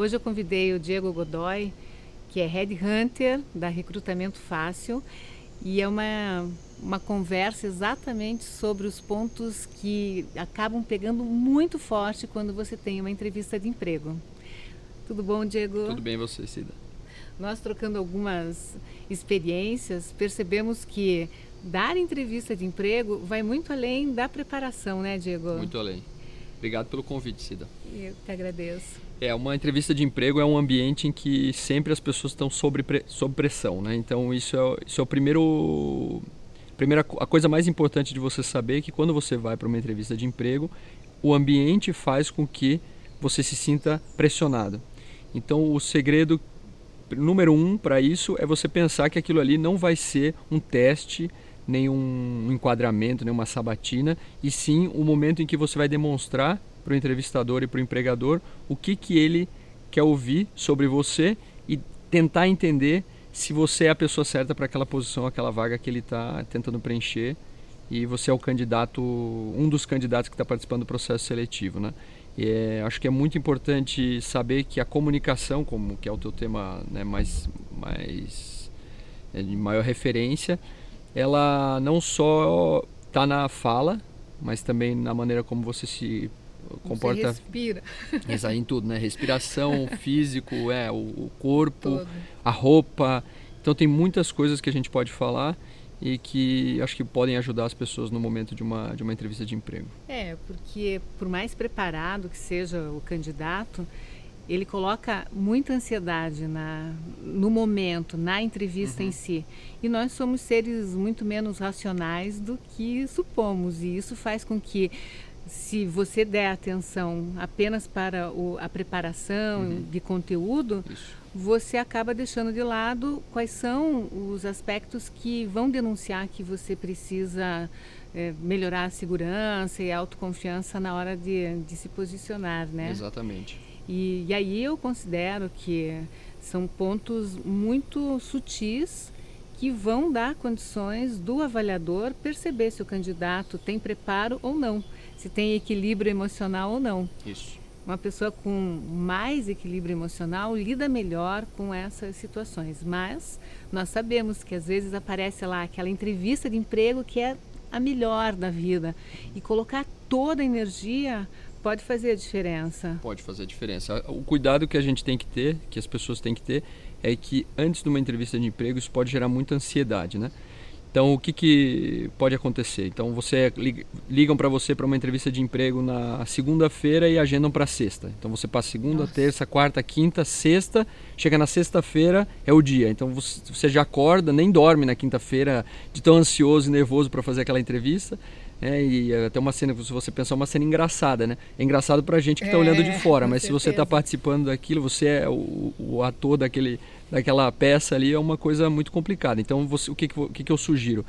Hoje eu convidei o Diego Godoy, que é Head Hunter da Recrutamento Fácil, e é uma, uma conversa exatamente sobre os pontos que acabam pegando muito forte quando você tem uma entrevista de emprego. Tudo bom, Diego? Tudo bem, você, Cida? Nós trocando algumas experiências, percebemos que dar entrevista de emprego vai muito além da preparação, né, Diego? Muito além. Obrigado pelo convite, Cida. Eu que agradeço. É, uma entrevista de emprego é um ambiente em que sempre as pessoas estão sob, sob pressão, né? Então isso é, isso é o primeiro... Primeira, a coisa mais importante de você saber é que quando você vai para uma entrevista de emprego, o ambiente faz com que você se sinta pressionado. Então o segredo número um para isso é você pensar que aquilo ali não vai ser um teste, nenhum enquadramento, nenhuma sabatina, e sim o momento em que você vai demonstrar para o entrevistador e para o empregador o que, que ele quer ouvir sobre você e tentar entender se você é a pessoa certa para aquela posição, aquela vaga que ele está tentando preencher e você é o candidato, um dos candidatos que está participando do processo seletivo, né? É, acho que é muito importante saber que a comunicação, como que é o teu tema né, mais, mais é de maior referência, ela não só está na fala, mas também na maneira como você se comporta. Você respira. Exato, em tudo, né? Respiração, físico, é, o, o corpo, Todo. a roupa. Então tem muitas coisas que a gente pode falar e que acho que podem ajudar as pessoas no momento de uma, de uma entrevista de emprego. É, porque por mais preparado que seja o candidato, ele coloca muita ansiedade na, no momento, na entrevista uhum. em si. E nós somos seres muito menos racionais do que supomos, e isso faz com que se você der atenção apenas para o, a preparação uhum. de conteúdo, Isso. você acaba deixando de lado quais são os aspectos que vão denunciar que você precisa é, melhorar a segurança e a autoconfiança na hora de, de se posicionar, né? Exatamente. E, e aí eu considero que são pontos muito sutis que vão dar condições do avaliador perceber se o candidato tem preparo ou não se tem equilíbrio emocional ou não. Isso. Uma pessoa com mais equilíbrio emocional lida melhor com essas situações. Mas nós sabemos que às vezes aparece lá aquela entrevista de emprego que é a melhor da vida. E colocar toda a energia pode fazer a diferença. Pode fazer a diferença. O cuidado que a gente tem que ter, que as pessoas têm que ter, é que antes de uma entrevista de emprego isso pode gerar muita ansiedade, né? Então, o que, que pode acontecer? Então, você ligam para você para uma entrevista de emprego na segunda-feira e agendam para sexta. Então, você passa segunda, Nossa. terça, quarta, quinta, sexta, chega na sexta-feira é o dia. Então, você já acorda, nem dorme na quinta-feira de tão ansioso e nervoso para fazer aquela entrevista. É, e até uma cena, se você pensar, uma cena engraçada, né? É engraçado para a gente que está é, olhando de fora, mas certeza. se você está participando daquilo, você é o, o ator daquele daquela peça ali é uma coisa muito complicada. Então, você, o que, que, que eu sugiro?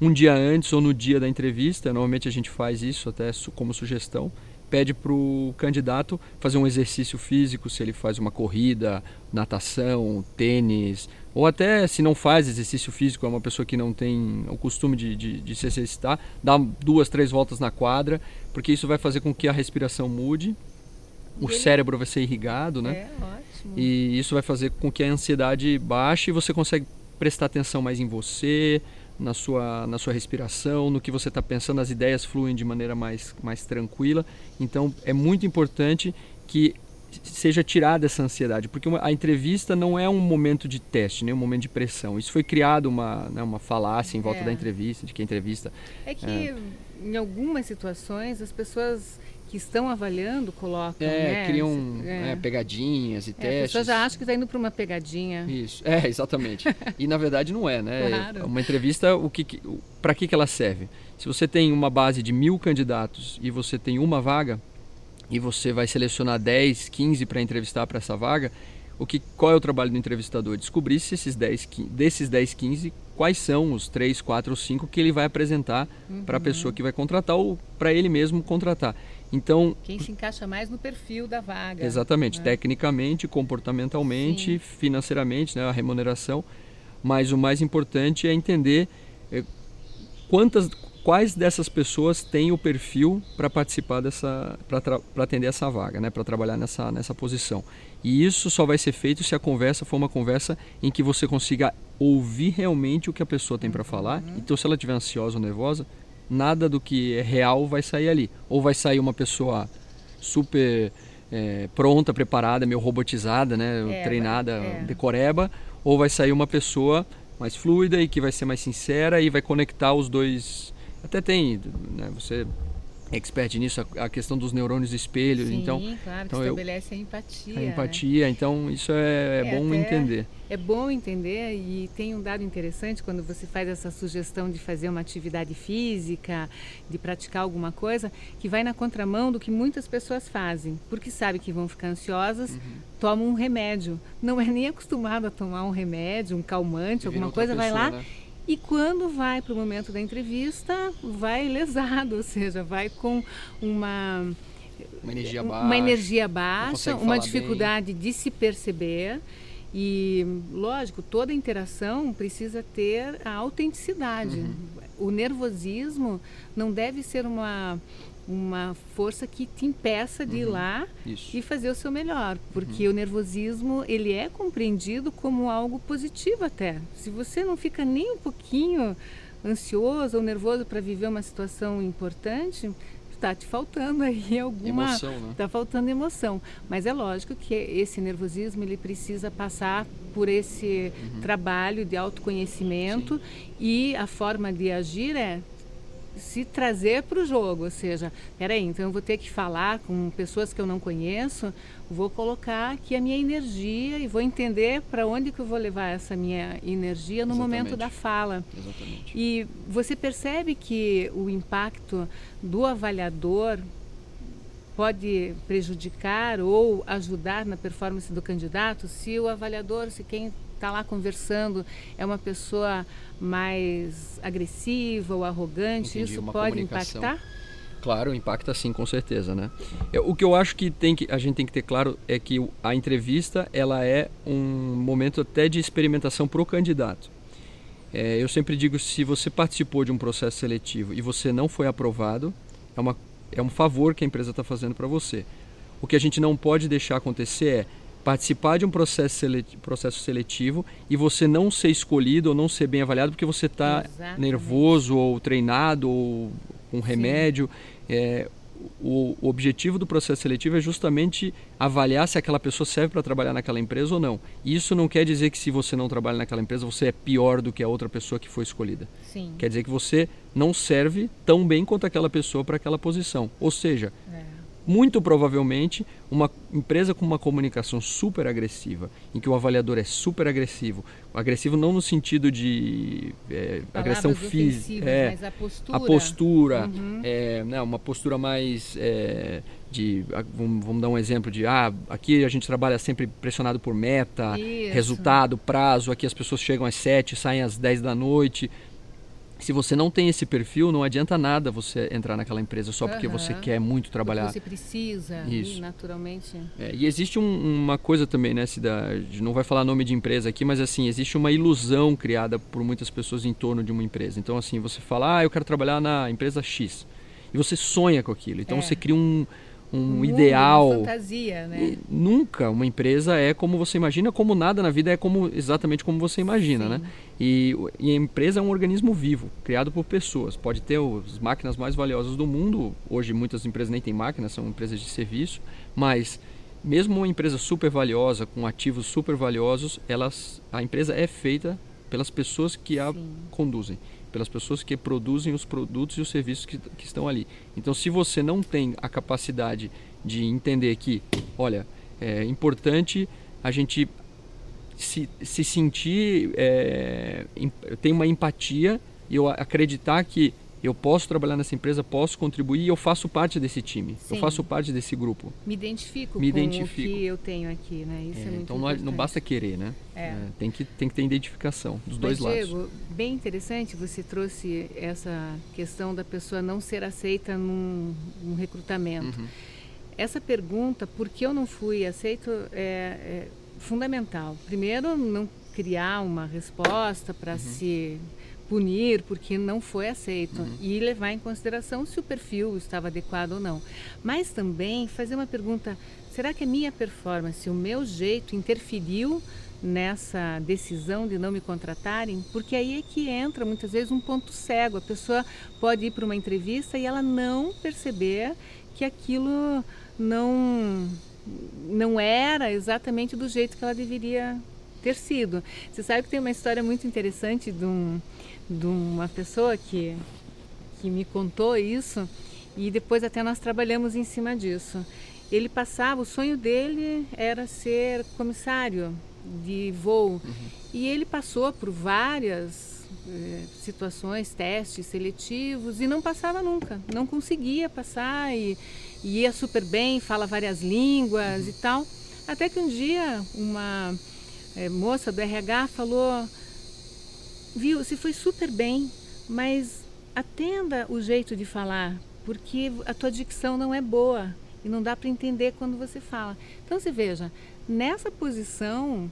Um dia antes ou no dia da entrevista, normalmente a gente faz isso até como sugestão, pede para o candidato fazer um exercício físico, se ele faz uma corrida, natação, tênis, ou até se não faz exercício físico, é uma pessoa que não tem o costume de, de, de se exercitar, dá duas, três voltas na quadra, porque isso vai fazer com que a respiração mude, o ele... cérebro vai ser irrigado, né? É, ótimo. E isso vai fazer com que a ansiedade baixe e você consegue prestar atenção mais em você, na sua, na sua respiração, no que você está pensando, as ideias fluem de maneira mais, mais tranquila. Então é muito importante que seja tirada essa ansiedade, porque a entrevista não é um momento de teste, nem um momento de pressão. Isso foi criado uma, né, uma falácia em volta é. da entrevista, de que a entrevista. É que é... em algumas situações as pessoas que estão avaliando colocam, é, né? criam é. É, pegadinhas e é, testes. A pessoa já acha que está indo para uma pegadinha. Isso, é, exatamente. e na verdade não é, né? Claro. Uma entrevista, o que, para que, que ela serve? Se você tem uma base de mil candidatos e você tem uma vaga, e você vai selecionar 10, 15 para entrevistar para essa vaga, o que, qual é o trabalho do entrevistador? Descobrir se esses 10, desses 10, 15, quais são os 3, 4 ou 5 que ele vai apresentar uhum. para a pessoa que vai contratar ou para ele mesmo contratar. Então, quem se encaixa mais no perfil da vaga. Exatamente, né? tecnicamente, comportamentalmente, Sim. financeiramente, né, a remuneração, mas o mais importante é entender eh, quantas quais dessas pessoas têm o perfil para participar dessa, para atender essa vaga, né, para trabalhar nessa, nessa posição. E isso só vai ser feito se a conversa for uma conversa em que você consiga ouvir realmente o que a pessoa tem para falar. Uhum. Então, se ela estiver ansiosa ou nervosa, nada do que é real vai sair ali. Ou vai sair uma pessoa super é, pronta, preparada, meio robotizada, né, é, treinada, é. decoreba, ou vai sair uma pessoa mais fluida e que vai ser mais sincera e vai conectar os dois. Até tem, né, você expert nisso, a, questão dos neurônios espelho. Sim, então, claro, então que estabelece eu, a empatia. A empatia, né? então isso é, é, é bom entender. É bom entender e tem um dado interessante quando você faz essa sugestão de fazer uma atividade física, de praticar alguma coisa, que vai na contramão do que muitas pessoas fazem, porque sabe que vão ficar ansiosas, uhum. tomam um remédio. Não é nem acostumado a tomar um remédio, um calmante, alguma coisa, pessoa, vai lá né? E quando vai para o momento da entrevista, vai lesado, ou seja, vai com uma uma energia baixa, uma, energia baixa, uma dificuldade bem. de se perceber. E, lógico, toda interação precisa ter a autenticidade. Uhum. O nervosismo não deve ser uma uma força que te impeça de uhum. ir lá Isso. e fazer o seu melhor, porque uhum. o nervosismo ele é compreendido como algo positivo até. Se você não fica nem um pouquinho ansioso ou nervoso para viver uma situação importante, está te faltando aí alguma emoção, né? Está faltando emoção, mas é lógico que esse nervosismo ele precisa passar por esse uhum. trabalho de autoconhecimento Sim. e a forma de agir é se trazer para o jogo, ou seja, peraí, então eu vou ter que falar com pessoas que eu não conheço, vou colocar aqui a minha energia e vou entender para onde que eu vou levar essa minha energia no Exatamente. momento da fala. Exatamente. E você percebe que o impacto do avaliador pode prejudicar ou ajudar na performance do candidato se o avaliador, se quem está lá conversando é uma pessoa mais agressiva ou arrogante, Entendi, isso pode impactar? Claro, impacta sim, com certeza, né? O que eu acho que, tem que a gente tem que ter claro é que a entrevista ela é um momento até de experimentação para o candidato. É, eu sempre digo, se você participou de um processo seletivo e você não foi aprovado, é, uma, é um favor que a empresa está fazendo para você. O que a gente não pode deixar acontecer é participar de um processo seletivo, processo seletivo e você não ser escolhido ou não ser bem avaliado porque você está nervoso ou treinado ou com remédio. É, o, o, objetivo do processo seletivo é justamente avaliar se aquela pessoa serve para trabalhar naquela empresa ou não. Isso não quer dizer que se você não trabalha naquela empresa você é pior do que a outra pessoa que foi escolhida. Sim. Quer dizer que você não serve tão bem quanto aquela pessoa para aquela posição. Ou seja, é muito provavelmente uma empresa com uma comunicação super agressiva, em que o avaliador é super agressivo, agressivo não no sentido de é, agressão física, é, mas a postura, a postura uhum. é, né, uma postura mais é, de vamos, vamos, dar um exemplo de ah aqui a gente trabalha sempre pressionado por meta, Isso. resultado, prazo, aqui as pessoas chegam às 7, saem às 10 da noite, se você não tem esse perfil, não adianta nada você entrar naquela empresa só porque uhum. você quer muito trabalhar. Porque você precisa, Isso. naturalmente. É, e existe um, uma coisa também, né, Cida, não vai falar nome de empresa aqui, mas assim, existe uma ilusão criada por muitas pessoas em torno de uma empresa. Então, assim, você fala, ah, eu quero trabalhar na empresa X. E você sonha com aquilo. Então, é. você cria um, um, um ideal. Uma fantasia, né? nunca uma empresa é como você imagina, como nada na vida é como exatamente como você imagina, Sim. né? E, e, a empresa é um organismo vivo, criado por pessoas. Pode ter as máquinas mais valiosas do mundo. Hoje muitas empresas nem têm máquinas, são empresas de serviço, mas mesmo uma empresa super valiosa com ativos super valiosos, elas a empresa é feita pelas pessoas que a Sim. conduzem pelas pessoas que produzem os produtos e os serviços que, que estão ali. Então, se você não tem a capacidade de entender que, olha, é importante a gente se, se sentir, é, tem uma empatia e eu acreditar que eu posso trabalhar nessa empresa, posso contribuir e eu faço parte desse time. Sim. Eu faço parte desse grupo. Me identifico Me com identifico. o que eu tenho aqui, né? Isso é, é muito Então não, não, basta querer, né? É. É, tem, que, tem que ter identificação dos Mas, dois Diego, lados. bem interessante você trouxe essa questão da pessoa não ser aceita num, num recrutamento. Uhum. Essa pergunta, por que eu não fui aceito, é, é fundamental. Primeiro, não criar uma resposta para uhum. se punir porque não foi aceito uhum. e levar em consideração se o perfil estava adequado ou não. Mas também fazer uma pergunta: será que a minha performance, o meu jeito interferiu nessa decisão de não me contratarem? Porque aí é que entra muitas vezes um ponto cego. A pessoa pode ir para uma entrevista e ela não perceber que aquilo não não era exatamente do jeito que ela deveria ter sido. Você sabe que tem uma história muito interessante de, um, de uma pessoa que, que me contou isso e depois até nós trabalhamos em cima disso. Ele passava, o sonho dele era ser comissário de voo uhum. e ele passou por várias eh, situações, testes seletivos e não passava nunca, não conseguia passar e, e ia super bem, fala várias línguas uhum. e tal. Até que um dia uma é, moça do RH falou: viu, você foi super bem, mas atenda o jeito de falar, porque a tua dicção não é boa e não dá para entender quando você fala. Então você veja, nessa posição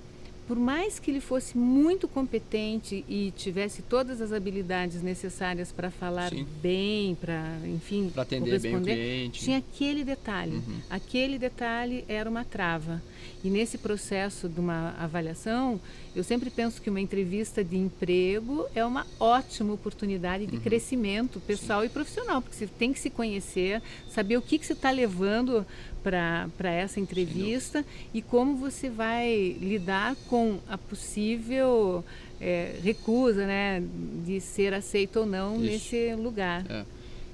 por mais que ele fosse muito competente e tivesse todas as habilidades necessárias para falar Sim. bem, para, enfim, para atender bem o cliente, tinha aquele detalhe. Uhum. Aquele detalhe era uma trava. E nesse processo de uma avaliação, eu sempre penso que uma entrevista de emprego é uma ótima oportunidade de uhum. crescimento pessoal Sim. e profissional, porque você tem que se conhecer, saber o que, que você está levando para essa entrevista e como você vai lidar com a possível é, recusa né, de ser aceito ou não Isso. nesse lugar. É.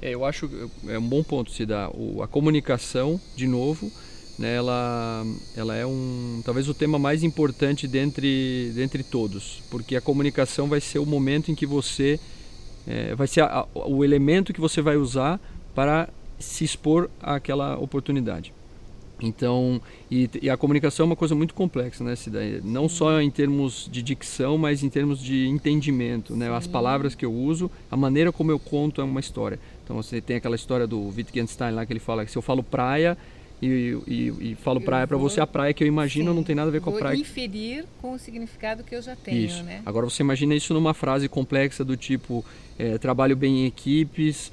é. eu acho é um bom ponto se dá o, a comunicação de novo né, ela, ela é um talvez o tema mais importante dentre, dentre todos porque a comunicação vai ser o momento em que você é, vai ser a, o elemento que você vai usar para se expor àquela oportunidade. Então, e, e, a comunicação é uma coisa muito complexa, né, Cida? Não só em termos de dicção, mas em termos de entendimento, né? As palavras que eu uso, a maneira como eu conto é uma história. Então, você tem aquela história do Wittgenstein lá que ele fala que se eu falo praia e, e, e falo eu praia para você, a praia que eu imagino sim, não tem nada a ver com a praia. inferir com o significado que eu já tenho, isso. né? Agora, você imagina isso numa frase complexa do tipo, é, trabalho bem em equipes,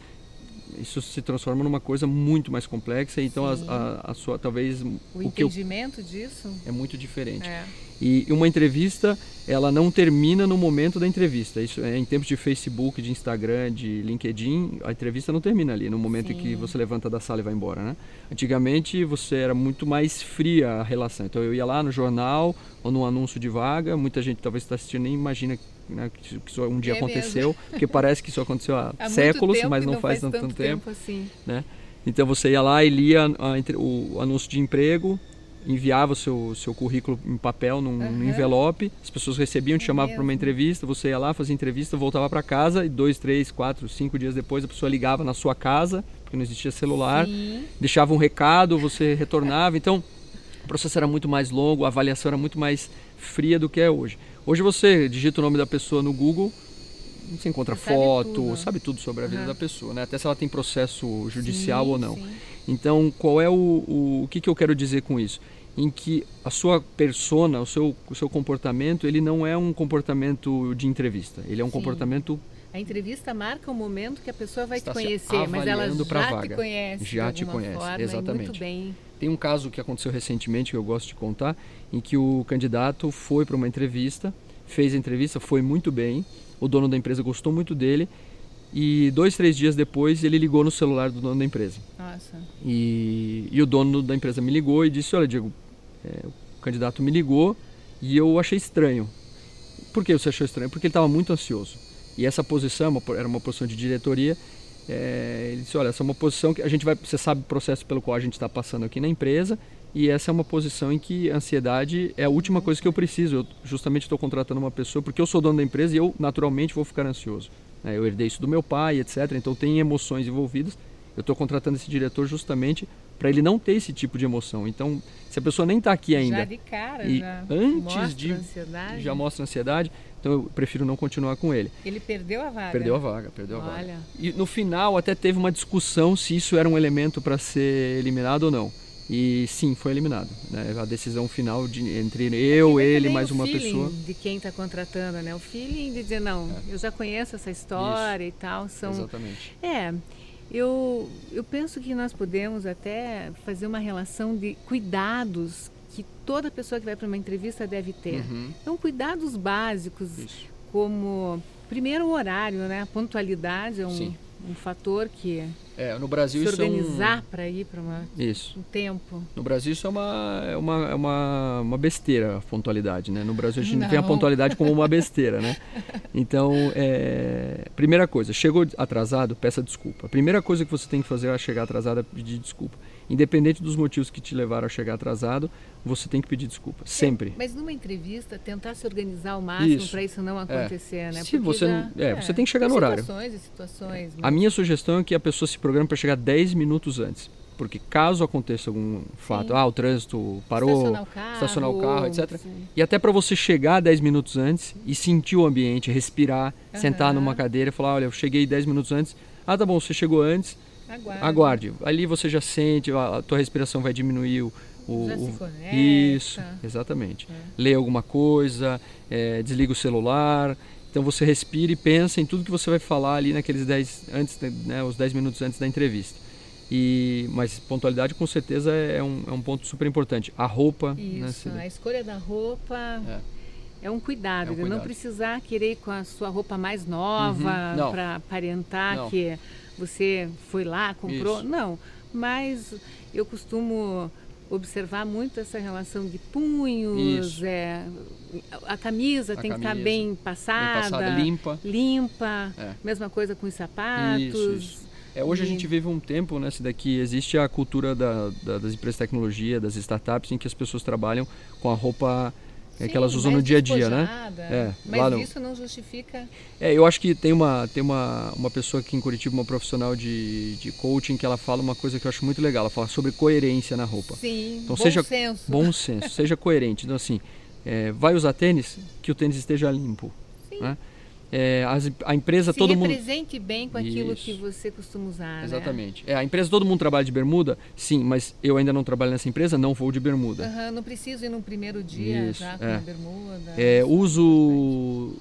isso se transforma numa coisa muito mais complexa. Então, a, a, a, sua talvez o, o entendimento disso é muito diferente. É. E uma entrevista, ela não termina no momento da entrevista. Isso é em tempos de Facebook, de Instagram, de LinkedIn, a entrevista não termina ali no momento Sim. em que você levanta da sala e vai embora, né? Antigamente você era muito mais fria a relação. Então eu ia lá no jornal ou no anúncio de vaga, muita gente talvez está assistindo nem imagina né, que, isso um dia é aconteceu, mesmo. porque parece que isso aconteceu há, há séculos, mas não, não faz, faz, tanto, tanto tempo. tempo assim. né? Então você ia lá e lia a, o anúncio de emprego, enviava o seu, seu currículo em papel, num, uhum. envelope, as pessoas recebiam, te é chamavam para uma entrevista, você ia lá, fazia entrevista, voltava para casa e dois, três, quatro, cinco dias depois a pessoa ligava na sua casa, porque não existia celular, Sim. deixava um recado, você retornava. Então o processo era muito mais longo, a avaliação era muito mais fria do que é hoje. Hoje você digita o nome da pessoa no Google, você encontra você foto, sabe tudo. sabe tudo, sobre a vida uhum. da pessoa, né? até se ela tem processo judicial sim, ou não. Sim. Então, qual é o, o, o que, que eu quero dizer com isso? Em que a sua persona, o seu, o seu comportamento, ele não é um comportamento de entrevista, ele é um sim. comportamento a entrevista marca o momento que a pessoa vai Está te conhecer, mas ela já vaga. te conhece. Já te conhece, forma, exatamente. Muito bem. Tem um caso que aconteceu recentemente que eu gosto de contar, em que o candidato foi para uma entrevista, fez a entrevista, foi muito bem, o dono da empresa gostou muito dele e dois, três dias depois ele ligou no celular do dono da empresa. Nossa. E, e o dono da empresa me ligou e disse, olha Diego, é, o candidato me ligou e eu achei estranho. Por que você achou estranho? Porque ele estava muito ansioso. E essa posição é era uma posição de diretoria. É, ele disse, olha, essa é uma posição que a gente vai, você sabe o processo pelo qual a gente está passando aqui na empresa e essa é uma posição em que ansiedade é a última coisa que eu preciso. Eu justamente estou contratando uma pessoa porque eu sou dono da empresa e eu naturalmente vou ficar ansioso. Né? Eu herdei isso do meu pai, etc. Então tem emoções envolvidas. Eu estou contratando esse diretor justamente para ele não ter esse tipo de emoção. Então, se a pessoa nem está aqui ainda já de cara, e já antes de ansiedade. já mostra ansiedade, então eu prefiro não continuar com ele. Ele perdeu a vaga. Perdeu a vaga, perdeu Olha. a vaga. E no final até teve uma discussão se isso era um elemento para ser eliminado ou não. E sim, foi eliminado. Né? A decisão final de, entre eu, ele, mais uma pessoa. de quem está contratando, né? O feeling de dizer, não, é. eu já conheço essa história Isso. e tal. São... Exatamente. É. Eu, eu penso que nós podemos até fazer uma relação de cuidados que toda pessoa que vai para uma entrevista deve ter. Uhum. Então, cuidados básicos, Isso. como, primeiro, o horário, né? A pontualidade é um, um fator que é, no Brasil se organizar é um... para ir para isso. um tempo. No Brasil isso é uma, é uma, é uma, uma besteira a pontualidade, né? No Brasil a gente não. tem a pontualidade como uma besteira, né? Então, é... primeira coisa, chegou atrasado, peça desculpa. A primeira coisa que você tem que fazer ao chegar atrasado é pedir desculpa. Independente dos motivos que te levaram a chegar atrasado, você tem que pedir desculpa, sempre. É, mas numa entrevista, tentar se organizar ao máximo para isso não é. acontecer, é. né? Se você, já, é, é, você tem que chegar no horário. Situações e situações. A minha sugestão é que a pessoa se programe para chegar 10 minutos antes. Porque caso aconteça algum fato, sim. ah, o trânsito parou, estacionar o carro, estacionar o carro etc. Sim. E até para você chegar 10 minutos antes e sentir o ambiente, respirar, uhum. sentar numa cadeira e falar, olha, eu cheguei 10 minutos antes. Ah, tá bom, você chegou antes. Aguarde. Aguarde. Ali você já sente, a tua respiração vai diminuir o, o, Já se conecta. Isso, exatamente. É. Lê alguma coisa, é, desliga o celular. Então você respira e pensa em tudo que você vai falar ali naqueles 10 antes, né, os 10 minutos antes da entrevista. E, mas pontualidade com certeza é um, é um ponto super importante. A roupa. Né, Isso, né, a escolha da roupa. É. É um cuidado, é um cuidado. não precisar querer ir com a sua roupa mais nova uhum. para aparentar não. que você foi lá, comprou. Isso. Não, mas eu costumo observar muito essa relação de punhos, é, a camisa a tem camisa, que estar bem passada, bem passada limpa, limpa é. mesma coisa com os sapatos. Isso, isso. É, hoje e... a gente vive um tempo, né, daqui existe a cultura da, da, das empresas de tecnologia, das startups, em que as pessoas trabalham com a roupa é que elas usam no dia a dia, né? É, mas isso não justifica. É, eu acho que tem uma tem uma, uma pessoa aqui em Curitiba, uma profissional de, de coaching, que ela fala uma coisa que eu acho muito legal. Ela fala sobre coerência na roupa. Sim. Então bom seja senso. bom senso, seja coerente. Então assim, é, vai usar tênis, que o tênis esteja limpo. Sim. Né? É, as, a empresa Se todo mundo represente bem com aquilo Isso. que você costuma usar né? exatamente né? é, a empresa todo mundo trabalha de bermuda sim mas eu ainda não trabalho nessa empresa não vou de bermuda uhum, não preciso ir no primeiro dia Isso, já com é. a bermuda é, uso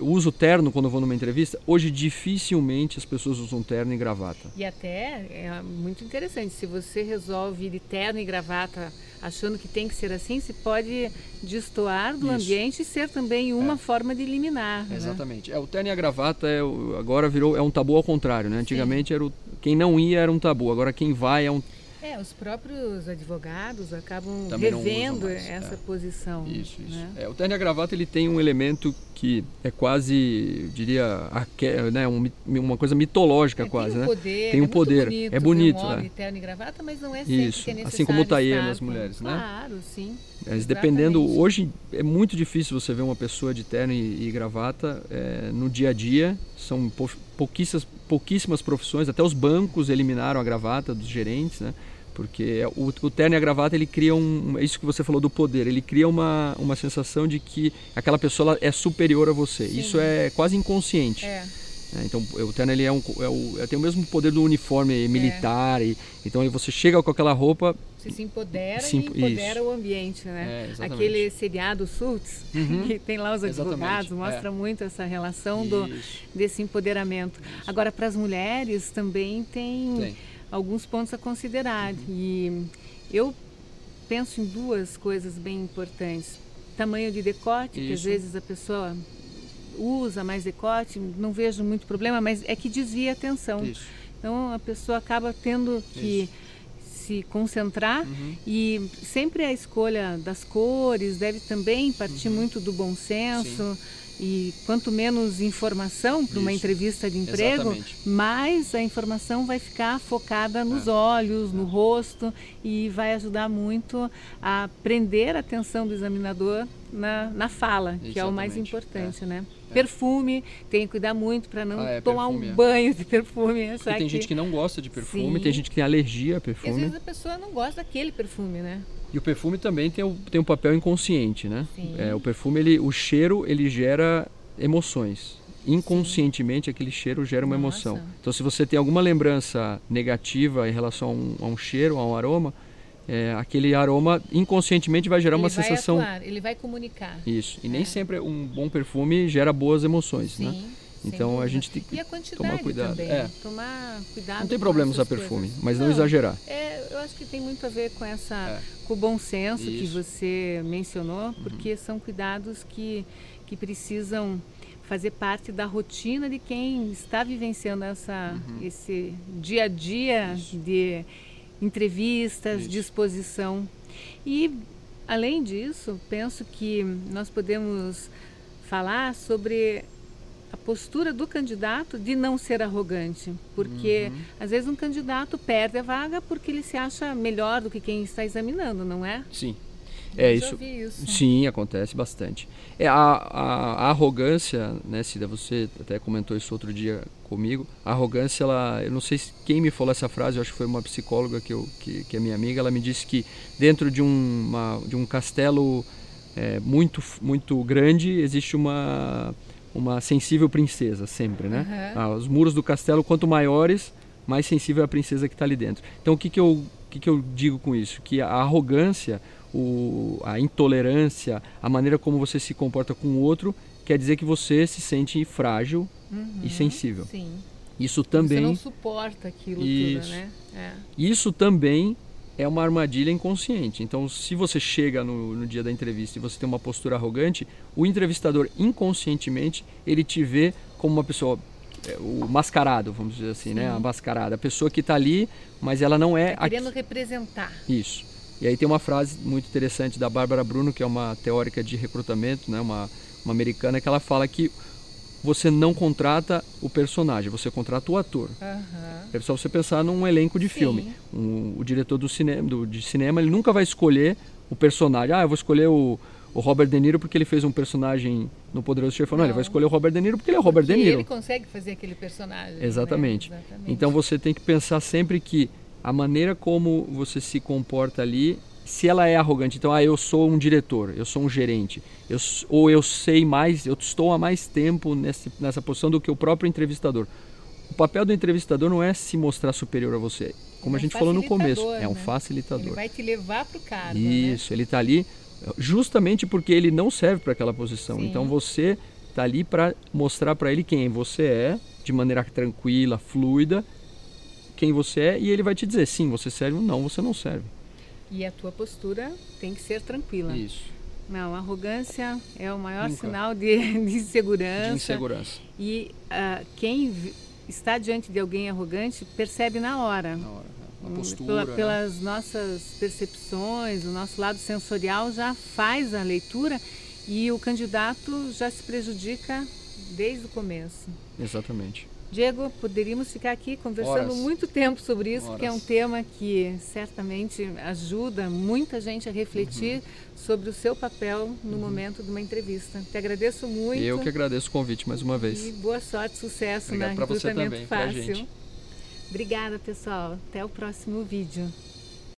eu uso terno quando eu vou numa entrevista. Hoje, dificilmente as pessoas usam terno e gravata. E até é muito interessante. Se você resolve ir de terno e gravata achando que tem que ser assim, se pode destoar do Isso. ambiente e ser também uma é. forma de eliminar. Né? Exatamente. É, o terno e a gravata é, agora virou é um tabu ao contrário. Né? Antigamente era o, quem não ia era um tabu. Agora quem vai é um é, os próprios advogados acabam Também revendo essa é. posição. Isso, isso. Né? É, o terno e a gravata ele tem um elemento que é quase, eu diria, né, um, uma coisa mitológica é, quase, tem um né? Poder, tem um é poder, bonito, é bonito, um homem, né? terno e gravata, mas não é sempre isso. que é necessário assim como o tailleur nas mulheres, né? Claro, sim. Mas dependendo, hoje é muito difícil você ver uma pessoa de terno e, e gravata é, no dia a dia. São pouquíssimas, pouquíssimas profissões, até os bancos eliminaram a gravata dos gerentes, né? Porque o, o terno e a gravata, ele cria um... Isso que você falou do poder. Ele cria uma, uma sensação de que aquela pessoa é superior a você. Sim. Isso é quase inconsciente. É. É, então o terno ele é um, é o, tem o mesmo poder do uniforme militar. É. E, então você chega com aquela roupa. Você se empodera se, e empodera isso. o ambiente, né? É, Aquele seriado Suits, uhum. que tem lá os advogados, mostra é. muito essa relação do, desse empoderamento. Isso. Agora, para as mulheres também tem. tem alguns pontos a considerar. E eu penso em duas coisas bem importantes. Tamanho de decote, Isso. que às vezes a pessoa usa mais decote, não vejo muito problema, mas é que desvia a atenção. Isso. Então a pessoa acaba tendo que Isso. se concentrar uhum. e sempre a escolha das cores deve também partir uhum. muito do bom senso. Sim e quanto menos informação para uma entrevista de emprego, Exatamente. mais a informação vai ficar focada nos é. olhos, no é. rosto e vai ajudar muito a prender a atenção do examinador na, na fala, Exatamente. que é o mais importante, é. né? É. Perfume, tem que cuidar muito para não ah, é, tomar perfume, um é. banho de perfume. Porque tem gente que não gosta de perfume, Sim. tem gente que tem alergia a perfume. E às vezes a pessoa não gosta daquele perfume, né? E o perfume também tem, o, tem um papel inconsciente, né? É, o perfume, ele, o cheiro, ele gera emoções. Inconscientemente, Sim. aquele cheiro gera uma Nossa. emoção. Então, se você tem alguma lembrança negativa em relação a um, a um cheiro, a um aroma, é, aquele aroma inconscientemente vai gerar ele uma vai sensação. Atuar, ele vai comunicar. Isso. E É. nem sempre um bom perfume gera boas emoções, Sim. né? Então a dúvida. gente tem que E a quantidade tomar cuidado. também. É. Tomar cuidado. Não tem problema usar perfume, coisas. mas não, exagerar. É, eu acho que tem muito a ver com essa, É. com o bom senso que Isso. Uhum. você mencionou, porque são cuidados que, que precisam fazer parte da rotina de quem está vivenciando essa, Uhum. esse dia a dia de entrevistas, Isso. de exposição. E, além disso, penso que nós podemos falar sobre a postura do candidato de não ser arrogante, porque Uhum. às vezes um candidato perde a vaga porque ele se acha melhor do que quem está examinando, não é? Sim. É isso. Isso. Sim, acontece bastante. É a, a- a arrogância, né, Cida? Você até comentou isso outro dia comigo. A arrogância, ela, eu não sei se- quem me falou essa frase. Eu acho que foi uma psicóloga que, eu, que, que é minha amiga. Ela me disse que dentro de um, uma- de um castelo é, muito muito grande existe uma uma sensível princesa sempre, né? Aham. Ah, os muros do castelo quanto maiores, mais sensível é a princesa que está ali dentro. Então o que que eu o que que eu digo com isso? Que a arrogância o, a intolerância, a maneira como você se comporta com o outro, quer dizer que você se sente frágil Uhum, e sensível. Sim. Isso Você também, não suporta aquilo Isso. tudo, né? É. isso também é uma armadilha inconsciente. Então, se você chega no, no dia da entrevista e você tem uma postura arrogante, o entrevistador inconscientemente ele te vê como uma pessoa é, o mascarado, vamos dizer assim, né? Sim. A mascarada, a pessoa que está ali, mas ela não é Tá querendo representar. Isso. E aí tem uma frase muito interessante da Bárbara Bruno, que é uma teórica de recrutamento, né, uma, uma americana, que ela fala que você não contrata o personagem, você contrata o ator. Aham. É só você pensar num elenco de Sim. filme. Um- o diretor do cinema, do, de cinema, ele nunca vai escolher o personagem. Ah, eu vou escolher o, o Robert De Niro porque ele fez um personagem no Poderoso Chefão. Não, ele Não. vai escolher o Robert De Niro porque ele é o Robert Porque De Niro. ele consegue fazer aquele personagem. né? Exatamente. Exatamente. Então você tem que pensar sempre que a maneira como você se comporta ali, se ela é arrogante, então ah, eu sou um diretor, eu sou um gerente, eu, ou eu sei mais, eu estou há mais tempo nesse, nessa posição do que o próprio entrevistador. O papel do entrevistador não é se mostrar superior a você, como é a um gente falou no começo, facilitador, é um né? facilitador. Ele vai te levar para o cargo. né? Isso, ele está ali justamente porque ele não serve para aquela posição. Sim. Então você está ali para mostrar para ele quem você é, de maneira tranquila, fluida, quem você é, e ele vai te dizer sim, você serve ou não, você não serve. E a tua postura tem que ser tranquila. Isso. Não, arrogância é o maior Nunca. sinal de, de insegurança. De insegurança. E ah, quem está diante de alguém arrogante percebe na hora. Na hora, né? Hum, postura. pela- né? pelas nossas percepções, o nosso lado sensorial já faz a leitura e o candidato já se prejudica desde o começo. Exatamente. Diego, poderíamos ficar aqui conversando Horas. muito tempo sobre isso, porque é um Horas. tema que certamente ajuda muita gente a refletir Uhum. sobre o seu papel no momento de uma entrevista. Te agradeço muito. Eu que agradeço o convite mais uma E vez. boa sorte, sucesso Obrigado na você recrutamento pra fácil. gente. Obrigada, pessoal. Até o próximo vídeo.